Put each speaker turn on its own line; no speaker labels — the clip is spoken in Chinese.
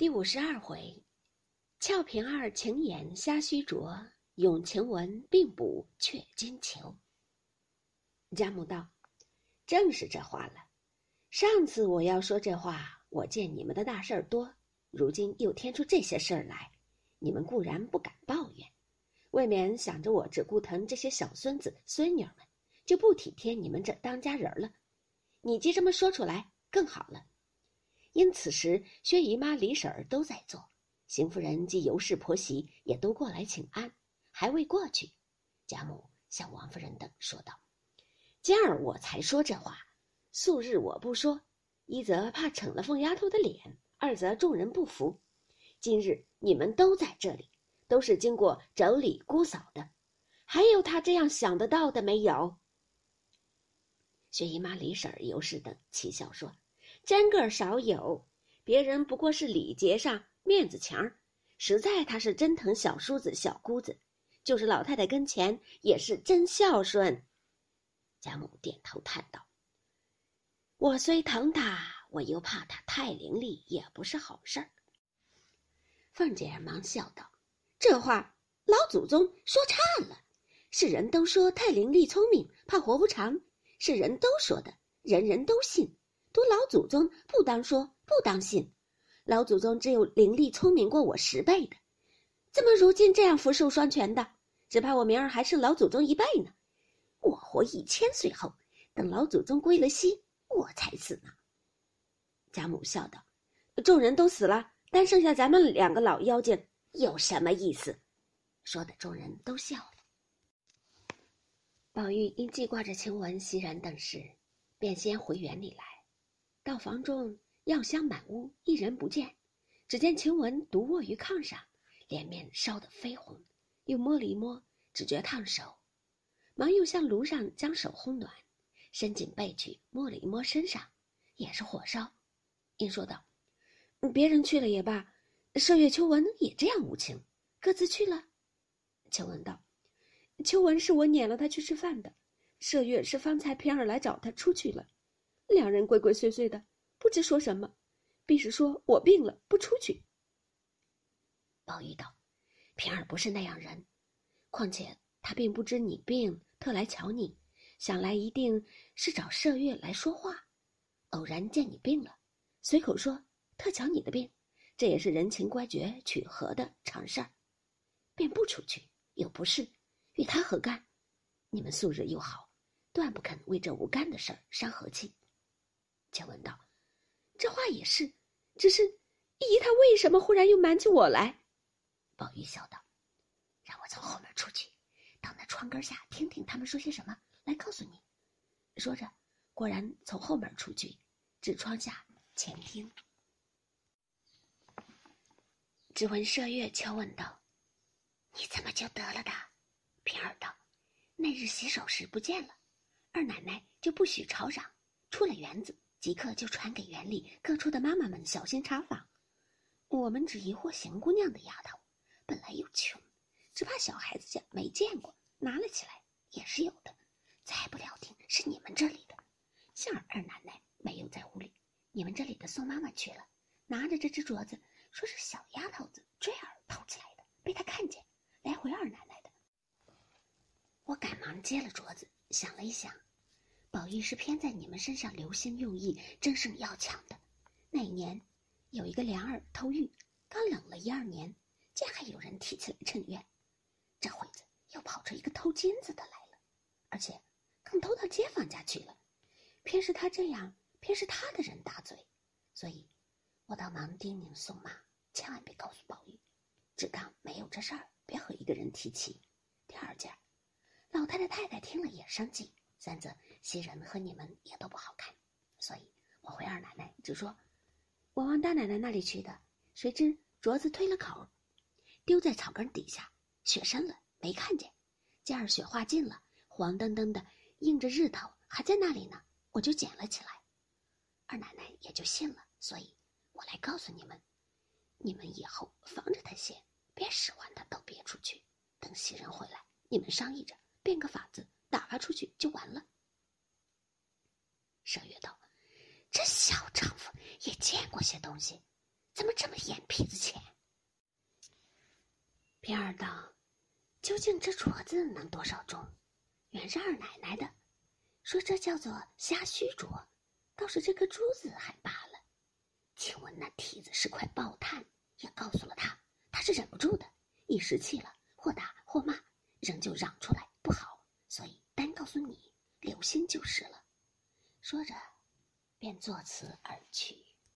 第五十二回，俏平儿情眼瞎虚着，咏晴雯并补却金裘。贾母道：“正是这话了。上次我要说这话，我见你们的大事儿多，如今又添出这些事儿来，你们固然不敢抱怨，未免想着我只顾疼这些小孙子孙女们，就不体贴你们这当家人了。你既这么说出来，更好了。”因此时，薛姨妈、李婶儿都在做，邢夫人及尤氏婆媳也都过来请安，还未过去。贾母向王夫人等说道：“今儿我才说这话，素日我不说，一则怕逞了凤丫头的脸，二则众人不服。今日你们都在这里，都是经过妯娌姑嫂的，还有他这样想得到的没有？”薛姨妈、李婶儿、尤氏等齐笑说。真个少有，别人不过是礼节上面子强，实在他是真疼小叔子小姑子，就是老太太跟前也是真孝顺。贾母点头叹道：“我虽疼他，我又怕他太伶俐，也不是好事儿。”凤姐忙笑道：“这话老祖宗说差了，是人都说太伶俐聪明，怕活不长，是人都说的，人人都信。”读老祖宗不当说不当信，老祖宗只有灵力聪明过我十倍的，怎么如今这样福寿双全的？只怕我明儿还是老祖宗一倍呢。我活一千岁后，等老祖宗归了西，我才死呢。贾母笑道：“众人都死了，单剩下咱们两个老妖精，有什么意思？”说的众人都笑了。宝玉因记挂着晴雯、袭人等事，便先回园里来。到房中，药香满屋，一人不见。只见晴雯独卧于炕上，脸面烧得绯红，又摸了一摸，只觉烫手，忙又向炉上将手烘暖，伸进背去摸了一摸身上，也是火烧。因说道：“别人去了也罢，麝月、秋纹也这样无情，各自去了。”晴雯道：“秋纹是我撵了他去吃饭的，麝月是方才平儿来找他出去了。”两人鬼鬼祟祟的，不知说什么，必是说我病了不出去。宝玉道：“平儿不是那样人，况且他并不知你病，特来瞧你，想来一定是找麝月来说话。偶然见你病了，随口说特瞧你的病，这也是人情乖绝取和的常事儿，便不出去，又不是与他何干？你们素日又好，断不肯为这无干的事儿伤和气。”且问道：“这话也是，只是姨她为什么忽然又瞒起我来？”宝玉笑道：“让我从后门出去，到那窗根下听听他们说些什么，来告诉你。”说着，果然从后门出去，至窗下前听。只闻麝月悄问道：“你怎么就得了的？”平儿道：“那日洗手时不见了，二奶奶就不许吵嚷，出了园子。”即刻就传给园里各处的妈妈们小心查访。我们只疑惑邢姑娘的丫头，本来又穷，只怕小孩子家没见过，拿了起来也是有的。再不料定是你们这里的。杏儿二奶奶没有在屋里，你们这里的宋妈妈去了，拿着这只镯子，说是小丫头子坠儿偷起来的，被她看见，来回二奶奶的。我赶忙接了镯子，想了一想。宝玉是偏在你们身上留心用意，争胜要强的。那一年，有一个梁儿偷玉，刚冷了一二年，见还有人提起来趁冤。这会子又跑出一个偷金子的来了，而且更偷到街坊家去了。偏是他这样，偏是他的人打嘴，所以，我倒忙叮咛宋妈，千万别告诉宝玉，只当没有这事儿，别和一个人提起。第二件，老太太太太听了也生气。三子袭人和你们也都不好看，所以我回二奶奶就说，我往大奶奶那里去的，谁知镯子推了口，丢在草根底下，雪深了没看见，见儿雪化尽了，黄澄澄的映着日头还在那里呢，我就捡了起来，二奶奶也就信了，所以我来告诉你们，你们以后防着他些，别使唤他都别出去，等袭人回来，你们商议着变个法子。打发出去就完了。麝月道：“这小丈夫也见过些东西，怎么这么眼皮子浅？平儿道：“究竟这镯子能多少重？原是二奶奶的，说这叫做虾须镯，倒是这颗珠子还罢了。请问那蹄子是块爆炭，也告诉了他，他是忍不住的，一时气了，或打或骂，仍旧嚷出来不好，所以单告诉你，留心就是了。”说着，便作辞而去。